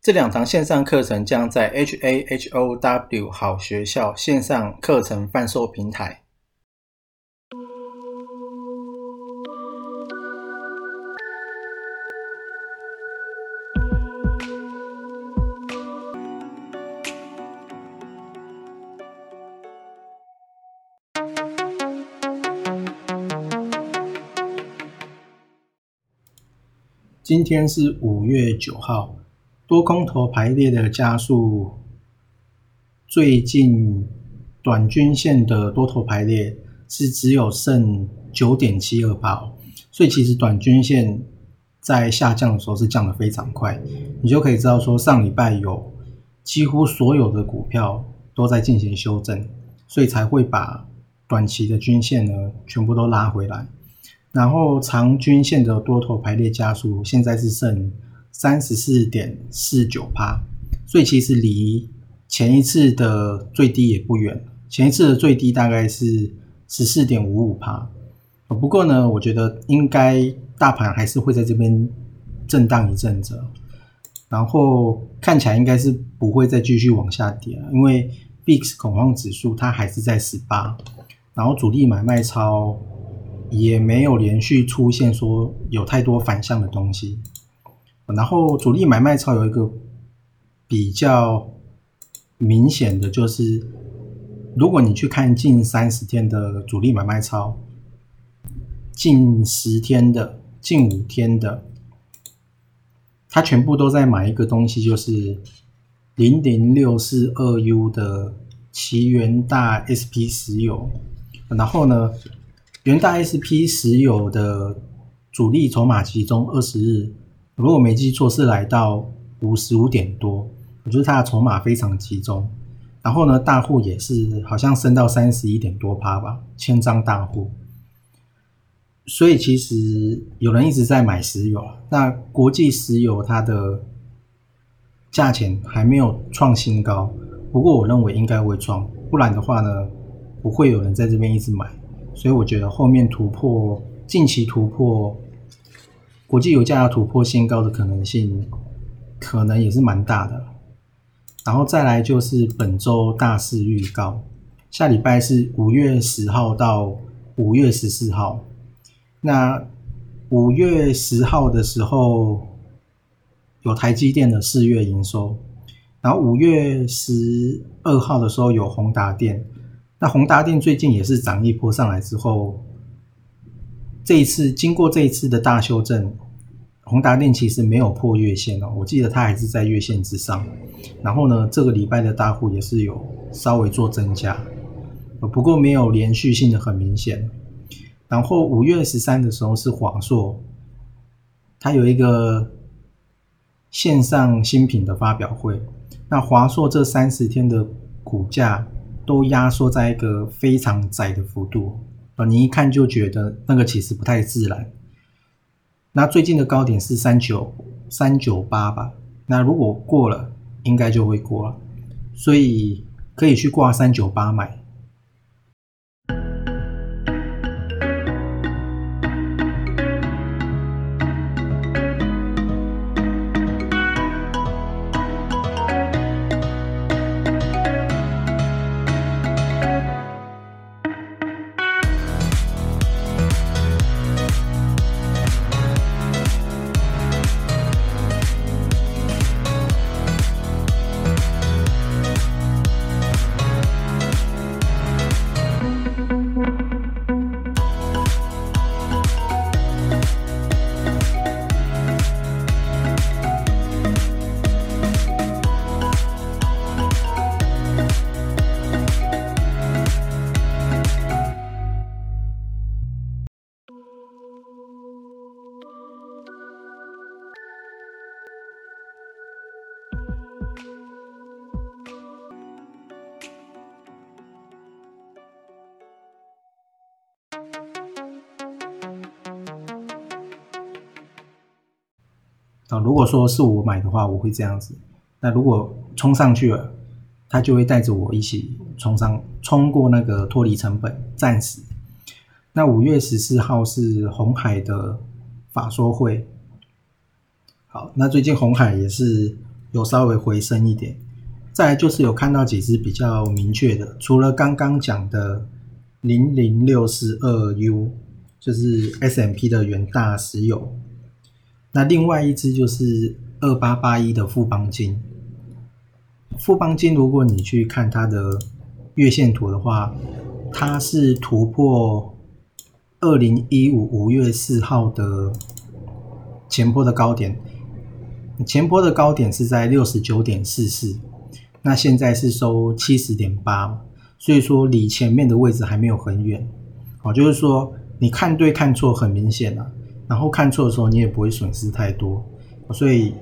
这两堂线上课程将在 HAHOW 好学校线上课程贩售平台。今天是五月九号，多空头排列的加速，最近短均线的多头排列是只有剩九点七二八，所以其实短均线在下降的时候是降的非常快，你就可以知道说上礼拜有几乎所有的股票都在进行修正，所以才会把短期的均线呢全部都拉回来。然后长均线的多头排列加速现在是剩三十四点四九帕，所以其实离前一次的最低也不远。前一次的最低大概是十四点五五帕。不过呢，我觉得应该大盘还是会在这边震荡一阵子，然后看起来应该是不会再继续往下跌了，因为 VIX 恐慌指数它还是在十八，然后主力买卖超。也没有连续出现说有太多反向的东西，然后主力买卖超有一个比较明显的就是，如果你去看近三十天的主力买卖超，近十天的、近五天的，它全部都在买一个东西，就是零零六四二 U 的奇元大 SP 石油，然后呢？元大 SP 石油的主力筹码集中二十日，如果没记错是来到五十五点多，我觉得它的筹码非常集中。然后呢，大户也是好像升到三十一点多趴吧，千张大户。所以其实有人一直在买石油，那国际石油它的价钱还没有创新高，不过我认为应该会创，不然的话呢，不会有人在这边一直买。所以我觉得后面突破近期突破国际油价要突破新高的可能性，可能也是蛮大的。然后再来就是本周大事预告，下礼拜是五月十号到五月十四号。那五月十号的时候有台积电的四月营收，然后五月十二号的时候有宏达电。那宏达电最近也是涨一波上来之后，这一次经过这一次的大修正，宏达电其实没有破月线哦，我记得它还是在月线之上。然后呢，这个礼拜的大户也是有稍微做增加，不过没有连续性的很明显。然后五月十三的时候是华硕，它有一个线上新品的发表会。那华硕这三十天的股价。都压缩在一个非常窄的幅度啊，你一看就觉得那个其实不太自然。那最近的高点是三九三九八吧，那如果过了，应该就会过了，所以可以去挂三九八买。啊，如果说是我买的话，我会这样子。那如果冲上去了，它就会带着我一起冲上，冲过那个脱离成本，暂时。那五月十四号是红海的法说会，好，那最近红海也是有稍微回升一点。再来就是有看到几只比较明确的，除了刚刚讲的零零六四二 U，就是 S M P 的元大石油，那另外一只就是二八八一的富邦金。富邦金，如果你去看它的月线图的话，它是突破二零一五五月四号的前波的高点，前波的高点是在六十九点四四。那现在是收七十点八，所以说离前面的位置还没有很远，哦，就是说你看对看错很明显啊，然后看错的时候你也不会损失太多，所以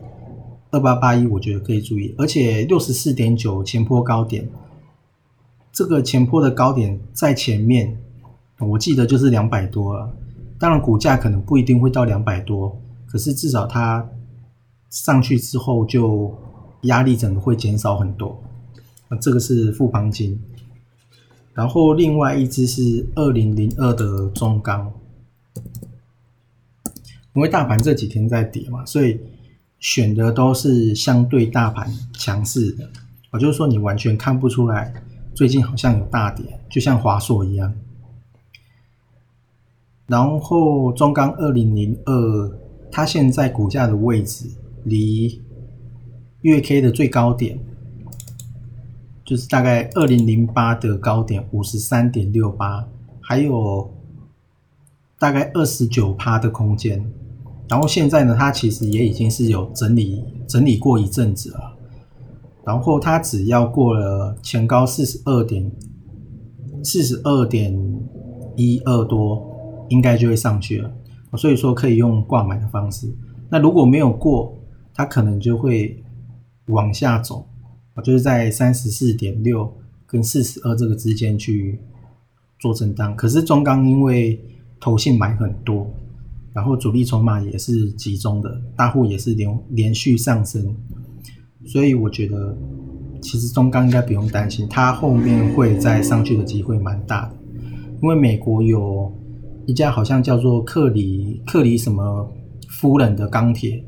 二八八一我觉得可以注意，而且六十四点九前坡高点，这个前坡的高点在前面，我记得就是两百多了，当然股价可能不一定会到两百多，可是至少它上去之后就。压力整个会减少很多，那这个是富邦金，然后另外一只是二零零二的中钢，因为大盘这几天在跌嘛，所以选的都是相对大盘强势的，我就是说你完全看不出来最近好像有大跌，就像华硕一样。然后中钢二零零二，它现在股价的位置离。月 K 的最高点就是大概二零零八的高点五十三点六八，还有大概二十九趴的空间。然后现在呢，它其实也已经是有整理整理过一阵子了。然后它只要过了前高四十二点四十二点一二多，应该就会上去了。所以说可以用挂买的方式。那如果没有过，它可能就会。往下走，就是在三十四点六跟四十二这个之间去做震荡。可是中钢因为投信买很多，然后主力筹码也是集中的，大户也是连连续上升，所以我觉得其实中钢应该不用担心，它后面会再上去的机会蛮大的。因为美国有一家好像叫做克里克里什么夫人的钢铁。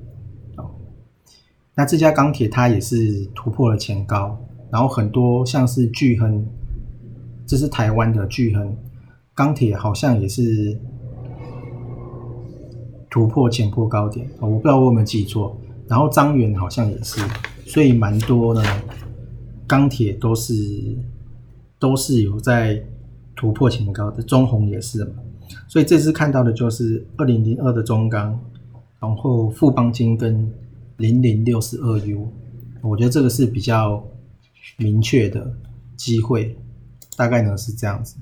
那这家钢铁它也是突破了前高，然后很多像是巨亨，这是台湾的巨亨钢铁，好像也是突破前破高点我不知道我有没有记错。然后张元好像也是，所以蛮多的钢铁都是都是有在突破前高的，中红也是嘛。所以这次看到的就是二零零二的中钢，然后富邦金跟。零零六十二 U，我觉得这个是比较明确的机会，大概呢是这样子。